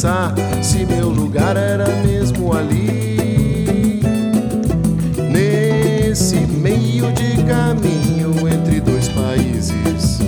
pensar se meu lugar era mesmo ali. Nesse meio de caminho entre dois países.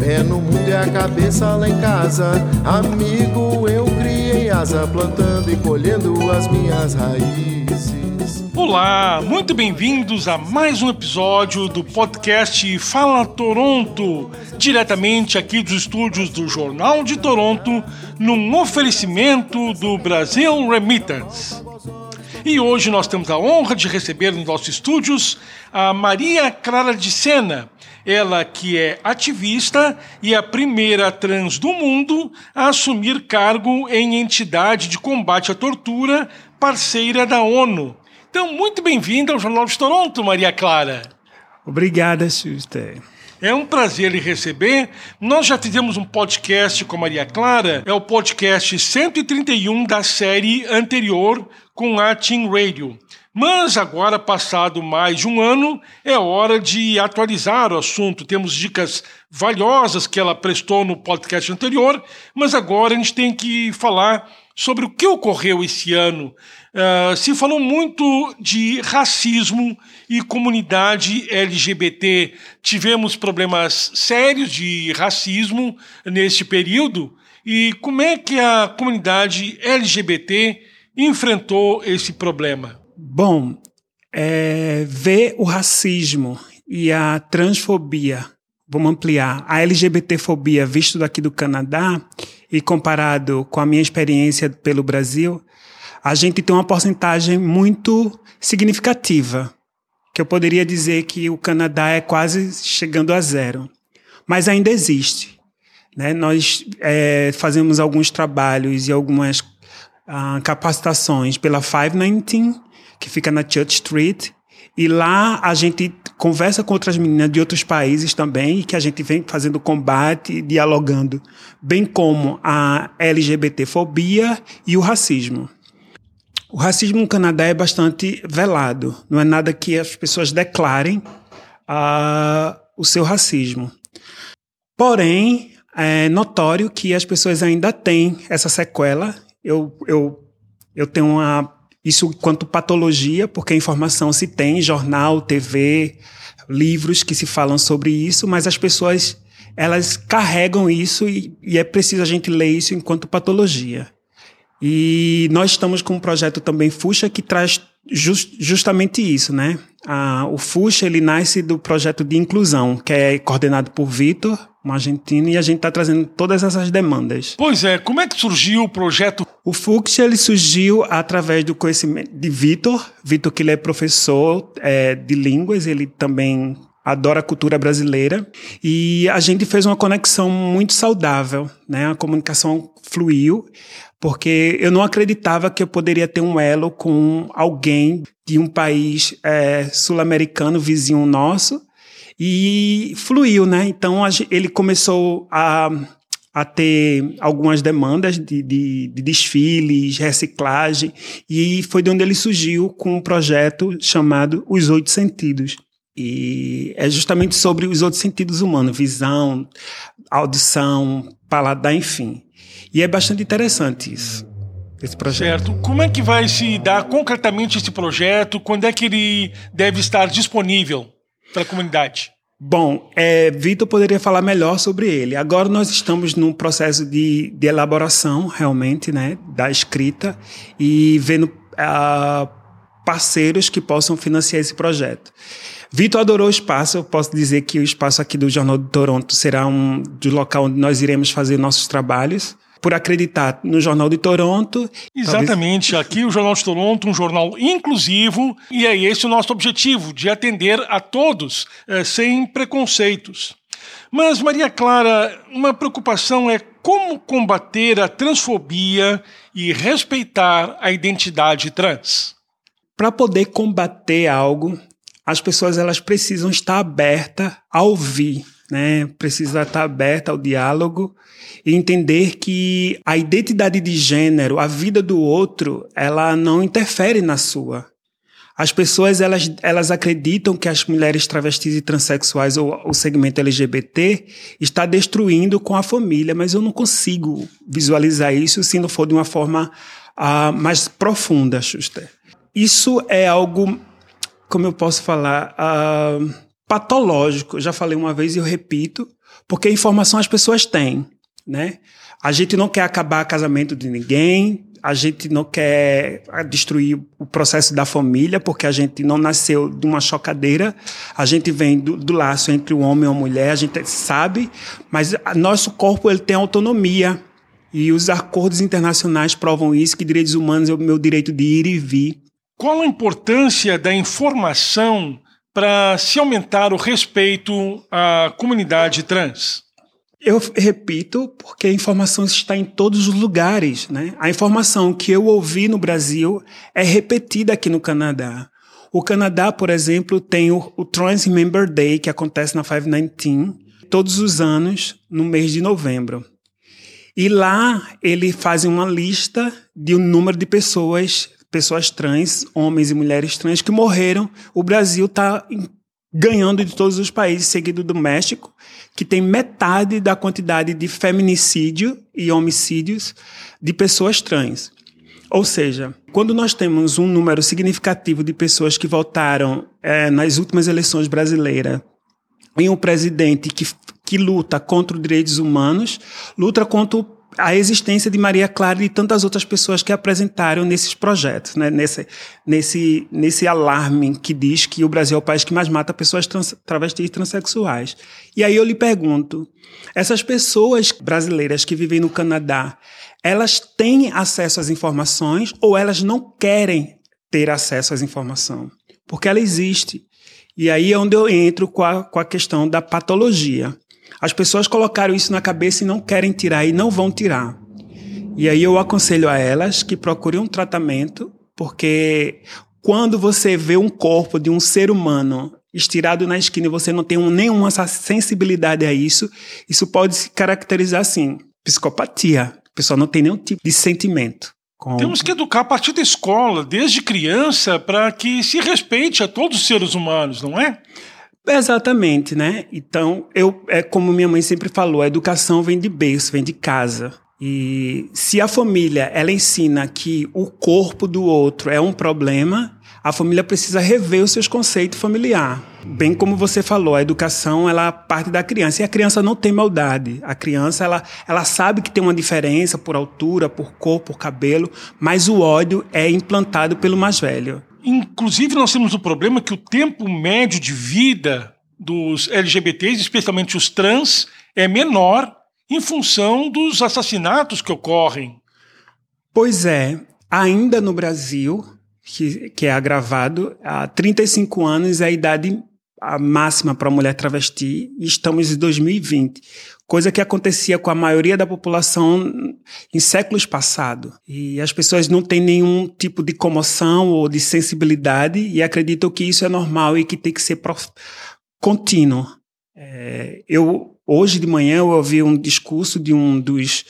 Pé no mundo e a cabeça lá em casa. Amigo, eu criei asa, plantando e colhendo as minhas raízes. Olá, muito bem-vindos a mais um episódio do podcast Fala Toronto, diretamente aqui dos estúdios do Jornal de Toronto, num oferecimento do Brasil Remittance. E hoje nós temos a honra de receber nos nossos estúdios a Maria Clara de Sena, ela que é ativista e a primeira trans do mundo a assumir cargo em entidade de combate à tortura, parceira da ONU. Então, muito bem-vinda ao Jornal de Toronto, Maria Clara. Obrigada, Schuster. É um prazer lhe receber. Nós já fizemos um podcast com a Maria Clara, é o podcast 131 da série anterior com a Team Radio. Mas agora, passado mais de um ano, é hora de atualizar o assunto. Temos dicas valiosas que ela prestou no podcast anterior, mas agora a gente tem que falar sobre o que ocorreu esse ano. Uh, se falou muito de racismo e comunidade LGBT. Tivemos problemas sérios de racismo neste período. E como é que a comunidade LGBT enfrentou esse problema? Bom, é, ver o racismo e a transfobia, vamos ampliar, a LGBTfobia visto daqui do Canadá e comparado com a minha experiência pelo Brasil, a gente tem uma porcentagem muito significativa, que eu poderia dizer que o Canadá é quase chegando a zero, mas ainda existe. Né? Nós é, fazemos alguns trabalhos e algumas uh, capacitações pela 519, que fica na Church Street, e lá a gente conversa com outras meninas de outros países também, que a gente vem fazendo combate, dialogando, bem como a LGBTfobia e o racismo. O racismo no Canadá é bastante velado, não é nada que as pessoas declarem uh, o seu racismo. Porém, é notório que as pessoas ainda têm essa sequela. Eu, eu, eu tenho uma, isso quanto patologia, porque a informação se tem, jornal, TV, livros que se falam sobre isso, mas as pessoas elas carregam isso e, e é preciso a gente ler isso enquanto patologia. E nós estamos com um projeto também Fuxa que traz just, justamente isso, né? Ah, o Fuxa ele nasce do projeto de inclusão, que é coordenado por Vitor, um argentino, e a gente está trazendo todas essas demandas. Pois é, como é que surgiu o projeto? O Fuxa ele surgiu através do conhecimento de Vitor, Vitor que ele é professor é, de línguas, ele também adora a cultura brasileira e a gente fez uma conexão muito saudável, né? A comunicação fluiu porque eu não acreditava que eu poderia ter um elo com alguém de um país é, sul-americano vizinho nosso e fluiu, né? Então ele começou a, a ter algumas demandas de, de, de, desfiles, reciclagem e foi de onde ele surgiu com um projeto chamado Os Oito Sentidos. E é justamente sobre os outros sentidos humanos, visão, audição, paladar, enfim. E é bastante interessante isso. Esse projeto. Certo. Como é que vai se dar concretamente esse projeto? Quando é que ele deve estar disponível para a comunidade? Bom, é, Vitor poderia falar melhor sobre ele. Agora nós estamos num processo de, de elaboração, realmente, né, da escrita e vendo uh, parceiros que possam financiar esse projeto. Vitor adorou o espaço. Eu posso dizer que o espaço aqui do Jornal de Toronto será um do local onde nós iremos fazer nossos trabalhos por acreditar no Jornal de Toronto. Exatamente, talvez... aqui o Jornal de Toronto, um jornal inclusivo, e é esse o nosso objetivo, de atender a todos, é, sem preconceitos. Mas, Maria Clara, uma preocupação é como combater a transfobia e respeitar a identidade trans. Para poder combater algo, as pessoas elas precisam estar abertas a ouvir né? Precisa estar aberta ao diálogo e entender que a identidade de gênero, a vida do outro, ela não interfere na sua. As pessoas elas, elas acreditam que as mulheres travestis e transexuais ou o segmento LGBT está destruindo com a família, mas eu não consigo visualizar isso se não for de uma forma uh, mais profunda, Schuster. Isso é algo, como eu posso falar, uh, patológico. Eu já falei uma vez e eu repito, porque informação as pessoas têm, né? A gente não quer acabar casamento de ninguém, a gente não quer destruir o processo da família, porque a gente não nasceu de uma chocadeira, a gente vem do, do laço entre o homem e a mulher, a gente sabe, mas nosso corpo ele tem autonomia. E os acordos internacionais provam isso, que direitos humanos é o meu direito de ir e vir. Qual a importância da informação para se aumentar o respeito à comunidade trans? Eu repito, porque a informação está em todos os lugares. Né? A informação que eu ouvi no Brasil é repetida aqui no Canadá. O Canadá, por exemplo, tem o, o Trans Member Day, que acontece na 519, todos os anos, no mês de novembro. E lá ele faz uma lista de um número de pessoas, pessoas trans, homens e mulheres trans, que morreram. O Brasil está ganhando de todos os países, seguido do México, que tem metade da quantidade de feminicídio e homicídios de pessoas trans. Ou seja, quando nós temos um número significativo de pessoas que votaram é, nas últimas eleições brasileiras em um presidente que, que luta contra os direitos humanos, luta contra o a existência de Maria Clara e de tantas outras pessoas que apresentaram nesses projetos, né? nesse, nesse, nesse alarme que diz que o Brasil é o país que mais mata pessoas trans, travestis e transexuais. E aí eu lhe pergunto, essas pessoas brasileiras que vivem no Canadá, elas têm acesso às informações ou elas não querem ter acesso às informações? Porque ela existe. E aí é onde eu entro com a, com a questão da patologia. As pessoas colocaram isso na cabeça e não querem tirar e não vão tirar. E aí eu aconselho a elas que procurem um tratamento, porque quando você vê um corpo de um ser humano estirado na esquina e você não tem nenhuma sensibilidade a isso, isso pode se caracterizar assim, psicopatia. A pessoa não tem nenhum tipo de sentimento. Com... Temos que educar a partir da escola, desde criança, para que se respeite a todos os seres humanos, não é? Exatamente, né? Então, eu, é como minha mãe sempre falou, a educação vem de berço, vem de casa. E se a família ela ensina que o corpo do outro é um problema, a família precisa rever os seus conceitos familiar. Bem como você falou, a educação ela parte da criança e a criança não tem maldade. A criança ela, ela sabe que tem uma diferença por altura, por cor, por cabelo, mas o ódio é implantado pelo mais velho. Inclusive, nós temos o problema que o tempo médio de vida dos LGBTs, especialmente os trans, é menor em função dos assassinatos que ocorrem. Pois é, ainda no Brasil, que, que é agravado, há 35 anos é a idade a máxima para a mulher travesti e estamos em 2020, coisa que acontecia com a maioria da população em séculos passados. E as pessoas não têm nenhum tipo de comoção ou de sensibilidade e acreditam que isso é normal e que tem que ser prof... contínuo. É, eu hoje de manhã eu ouvi um discurso de um dos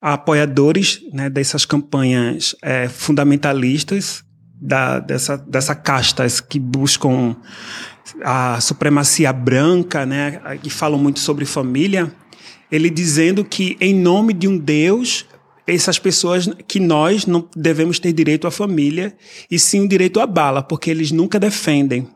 apoiadores né, dessas campanhas é, fundamentalistas da, dessa, dessa castas que buscam a supremacia branca, né, que falam muito sobre família, ele dizendo que em nome de um Deus, essas pessoas que nós não devemos ter direito à família e sim o direito à bala, porque eles nunca defendem.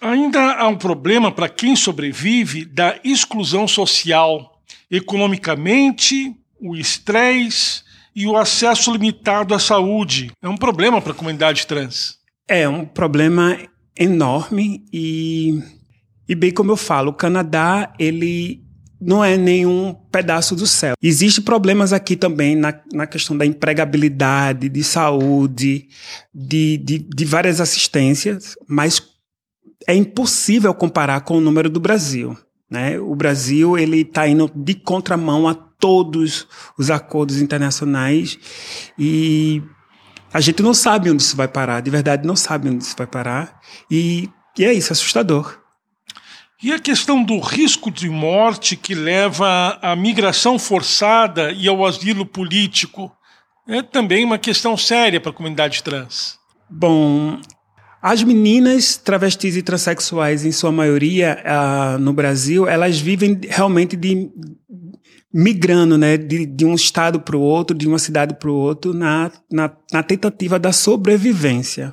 Ainda há um problema para quem sobrevive da exclusão social, economicamente, o estresse e o acesso limitado à saúde. É um problema para a comunidade trans. É um problema enorme e, e bem como eu falo, o Canadá, ele não é nenhum pedaço do céu. Existem problemas aqui também na, na questão da empregabilidade, de saúde, de, de, de várias assistências, mas é impossível comparar com o número do Brasil. Né? O Brasil ele está indo de contramão a todos os acordos internacionais e a gente não sabe onde isso vai parar, de verdade não sabe onde isso vai parar. E, e é isso, assustador. E a questão do risco de morte que leva à migração forçada e ao asilo político é também uma questão séria para a comunidade trans. Bom, as meninas travestis e transexuais, em sua maioria, uh, no Brasil, elas vivem realmente de migrando, né, de, de um estado para o outro, de uma cidade para o outro, na, na, na tentativa da sobrevivência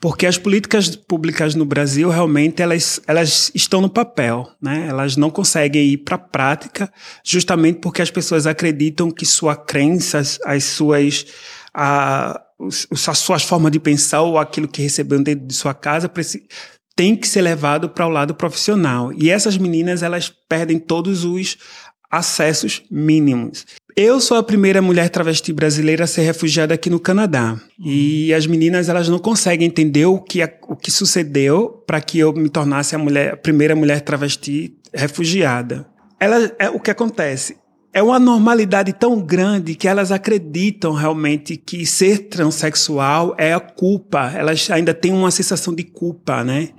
porque as políticas públicas no Brasil realmente elas, elas estão no papel, né? Elas não conseguem ir para a prática, justamente porque as pessoas acreditam que sua crença, as suas a, as suas formas de pensar ou aquilo que recebeu dentro de sua casa tem que ser levado para o lado profissional. E essas meninas elas perdem todos os acessos mínimos. Eu sou a primeira mulher travesti brasileira a ser refugiada aqui no Canadá. E as meninas elas não conseguem entender o que, o que sucedeu para que eu me tornasse a, mulher, a primeira mulher travesti refugiada. Ela, é, o que acontece? É uma normalidade tão grande que elas acreditam realmente que ser transexual é a culpa. Elas ainda têm uma sensação de culpa, né?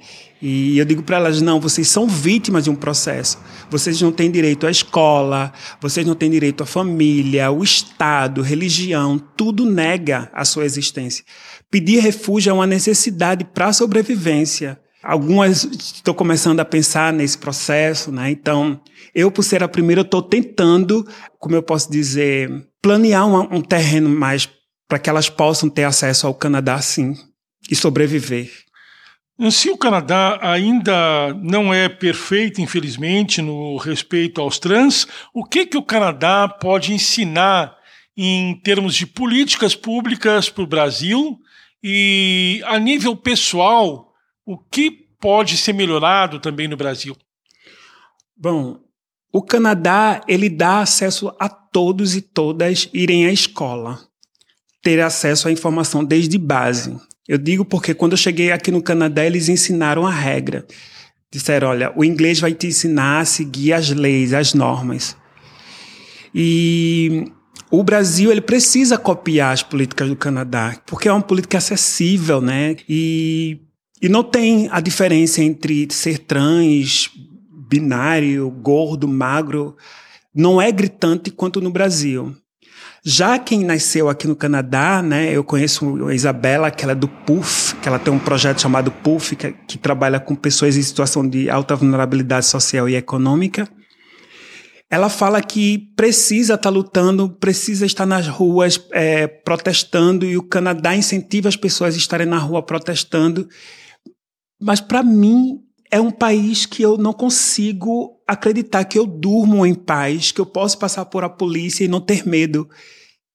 E eu digo para elas: não, vocês são vítimas de um processo. Vocês não têm direito à escola, vocês não têm direito à família, o Estado, religião, tudo nega a sua existência. Pedir refúgio é uma necessidade para a sobrevivência. Algumas estão começando a pensar nesse processo, né? Então, eu, por ser a primeira, estou tentando, como eu posso dizer, planear um, um terreno mais para que elas possam ter acesso ao Canadá, sim, e sobreviver. Se o Canadá ainda não é perfeito, infelizmente, no respeito aos trans, o que, que o Canadá pode ensinar em termos de políticas públicas para o Brasil e, a nível pessoal, o que pode ser melhorado também no Brasil? Bom, o Canadá ele dá acesso a todos e todas irem à escola, ter acesso à informação desde base. Eu digo porque quando eu cheguei aqui no Canadá, eles ensinaram a regra. Disseram: olha, o inglês vai te ensinar a seguir as leis, as normas. E o Brasil ele precisa copiar as políticas do Canadá, porque é uma política acessível, né? E, e não tem a diferença entre ser trans, binário, gordo, magro. Não é gritante quanto no Brasil. Já quem nasceu aqui no Canadá, né, eu conheço a Isabela, que ela é do PUF, que ela tem um projeto chamado PUF, que, que trabalha com pessoas em situação de alta vulnerabilidade social e econômica. Ela fala que precisa estar tá lutando, precisa estar nas ruas é, protestando, e o Canadá incentiva as pessoas a estarem na rua protestando. Mas para mim é um país que eu não consigo acreditar que eu durmo em paz, que eu posso passar por a polícia e não ter medo.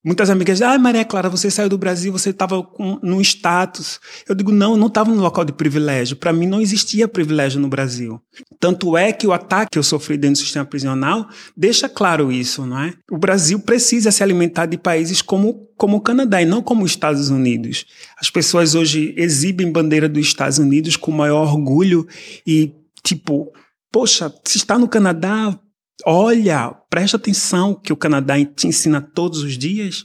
Muitas amigas dizem, ah, Maria Clara, você saiu do Brasil, você estava num status. Eu digo, não, eu não estava no local de privilégio. Para mim não existia privilégio no Brasil. Tanto é que o ataque que eu sofri dentro do sistema prisional deixa claro isso, não é? O Brasil precisa se alimentar de países como, como o Canadá e não como os Estados Unidos. As pessoas hoje exibem bandeira dos Estados Unidos com maior orgulho e, tipo, poxa, se está no Canadá, olha, presta atenção que o Canadá te ensina todos os dias,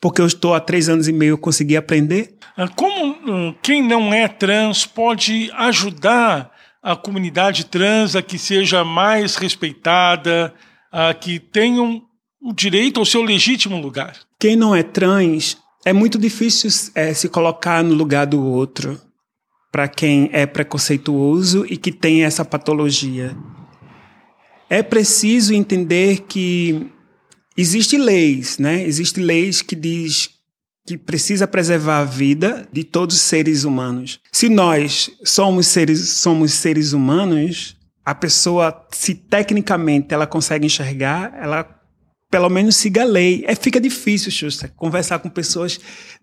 porque eu estou há três anos e meio, eu consegui aprender. Ah, como hum, quem não é trans pode ajudar a comunidade trans a que seja mais respeitada, a que tenham o direito ao seu legítimo lugar? Quem não é trans, é muito difícil é, se colocar no lugar do outro para quem é preconceituoso e que tem essa patologia. É preciso entender que existem leis, né? Existem leis que diz que precisa preservar a vida de todos os seres humanos. Se nós somos seres, somos seres humanos, a pessoa, se tecnicamente ela consegue enxergar, ela pelo menos siga a lei. É, fica difícil, Xuxa, conversar com pessoas,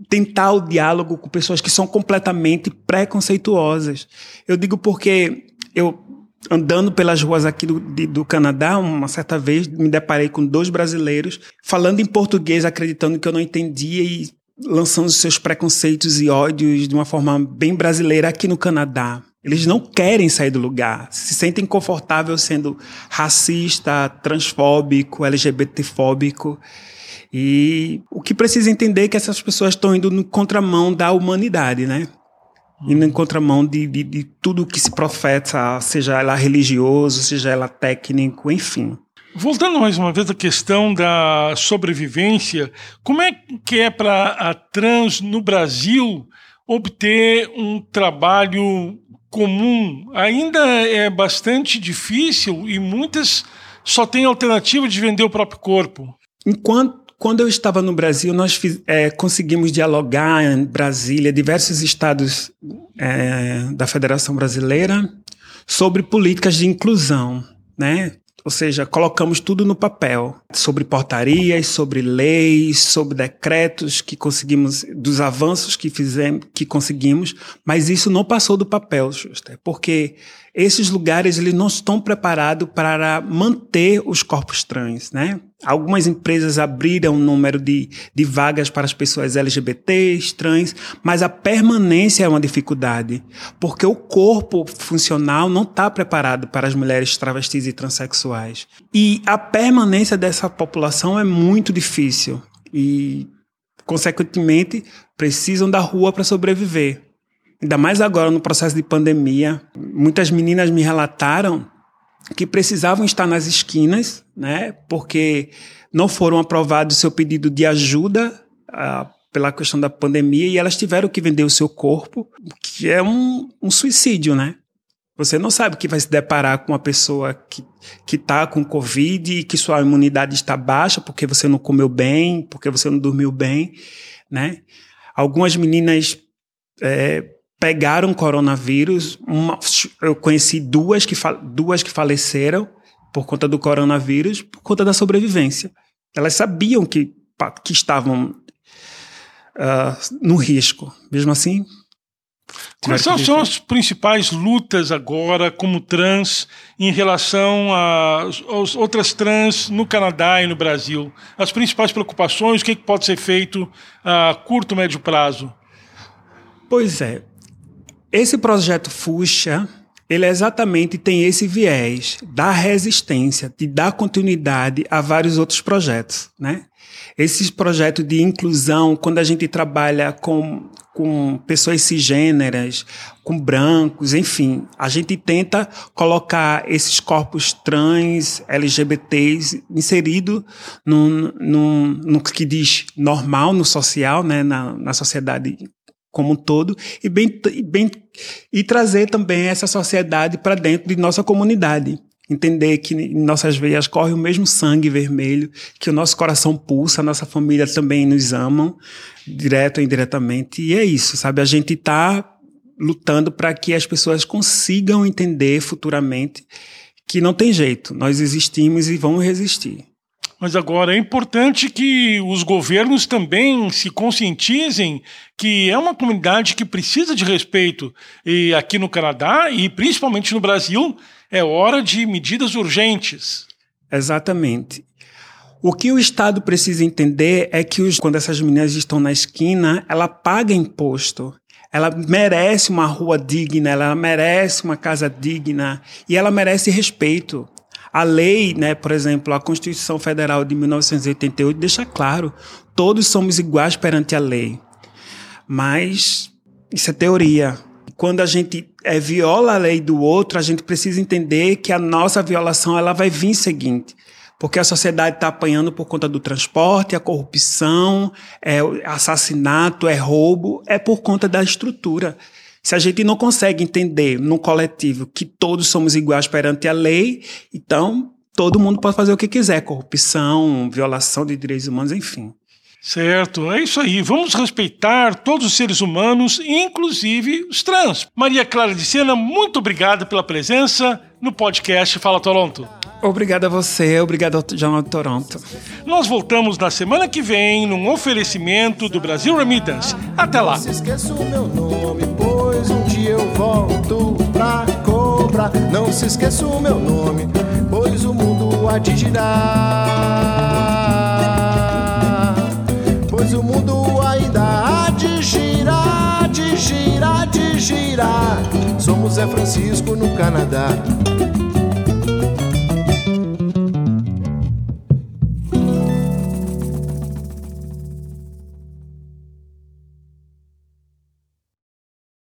tentar o diálogo com pessoas que são completamente preconceituosas. Eu digo porque eu andando pelas ruas aqui do, de, do Canadá, uma certa vez me deparei com dois brasileiros falando em português, acreditando que eu não entendia e lançando seus preconceitos e ódios de uma forma bem brasileira aqui no Canadá. Eles não querem sair do lugar, se sentem confortáveis sendo racista, transfóbico, LGBTfóbico. E o que precisa entender é que essas pessoas estão indo no contramão da humanidade, né? Indo em contramão de, de, de tudo que se profeta, seja ela religioso, seja ela técnico, enfim. Voltando mais uma vez à questão da sobrevivência, como é que é para a trans no Brasil obter um trabalho comum? Ainda é bastante difícil e muitas só têm alternativa de vender o próprio corpo. Enquanto quando eu estava no Brasil, nós fiz, é, conseguimos dialogar em Brasília, diversos estados é, da Federação Brasileira, sobre políticas de inclusão, né? Ou seja, colocamos tudo no papel, sobre portarias, sobre leis, sobre decretos que conseguimos, dos avanços que fizemos, que conseguimos, mas isso não passou do papel, Schuster, porque esses lugares eles não estão preparados para manter os corpos trans, né? Algumas empresas abriram um número de, de vagas para as pessoas LGBTs, trans, mas a permanência é uma dificuldade, porque o corpo funcional não está preparado para as mulheres travestis e transexuais. E a permanência dessa população é muito difícil e, consequentemente, precisam da rua para sobreviver. Ainda mais agora no processo de pandemia. Muitas meninas me relataram que precisavam estar nas esquinas, né, porque não foram aprovados o seu pedido de ajuda ah, pela questão da pandemia e elas tiveram que vender o seu corpo, que é um, um suicídio, né? Você não sabe que vai se deparar com uma pessoa que que está com Covid e que sua imunidade está baixa porque você não comeu bem, porque você não dormiu bem, né? Algumas meninas é, pegaram coronavírus. Uma, eu conheci duas que, duas que faleceram por conta do coronavírus, por conta da sobrevivência. Elas sabiam que, que estavam uh, no risco. Mesmo assim. Quais são, são as principais lutas agora, como trans, em relação às outras trans no Canadá e no Brasil? As principais preocupações, o que, que pode ser feito a curto, médio prazo? Pois é, esse projeto Fuxa, ele exatamente tem esse viés da resistência, de dar continuidade a vários outros projetos, né? Esses projetos de inclusão, quando a gente trabalha com, com pessoas cisgêneras, com brancos, enfim, a gente tenta colocar esses corpos trans, LGBTs, inserido no, no, no que diz normal, no social, né, na, na sociedade como um todo e, bem, e, bem, e trazer também essa sociedade para dentro de nossa comunidade. Entender que em nossas veias corre o mesmo sangue vermelho, que o nosso coração pulsa, a nossa família também nos ama, direto ou indiretamente. E é isso, sabe? A gente está lutando para que as pessoas consigam entender futuramente que não tem jeito, nós existimos e vamos resistir. Mas agora é importante que os governos também se conscientizem que é uma comunidade que precisa de respeito. E aqui no Canadá e principalmente no Brasil, é hora de medidas urgentes. Exatamente. O que o Estado precisa entender é que os, quando essas meninas estão na esquina, ela paga imposto. Ela merece uma rua digna, ela merece uma casa digna e ela merece respeito. A lei, né, por exemplo, a Constituição Federal de 1988 deixa claro, todos somos iguais perante a lei. Mas isso é teoria. Quando a gente é, viola a lei do outro, a gente precisa entender que a nossa violação ela vai vir seguinte. Porque a sociedade está apanhando por conta do transporte, a corrupção, é assassinato, é roubo, é por conta da estrutura. Se a gente não consegue entender no coletivo que todos somos iguais perante a lei, então todo mundo pode fazer o que quiser, corrupção, violação de direitos humanos, enfim. Certo, é isso aí. Vamos respeitar todos os seres humanos, inclusive os trans. Maria Clara de Sena, muito obrigada pela presença no podcast Fala Toronto. Obrigado a você, obrigado ao Jornal de Toronto. Nós voltamos na semana que vem num oferecimento do Brasil Remittance. Até lá. Volto pra cobrar. Não se esqueça o meu nome, pois o mundo há de girar. Pois o mundo ainda há de girar, de girar, de girar. Somos Zé Francisco no Canadá.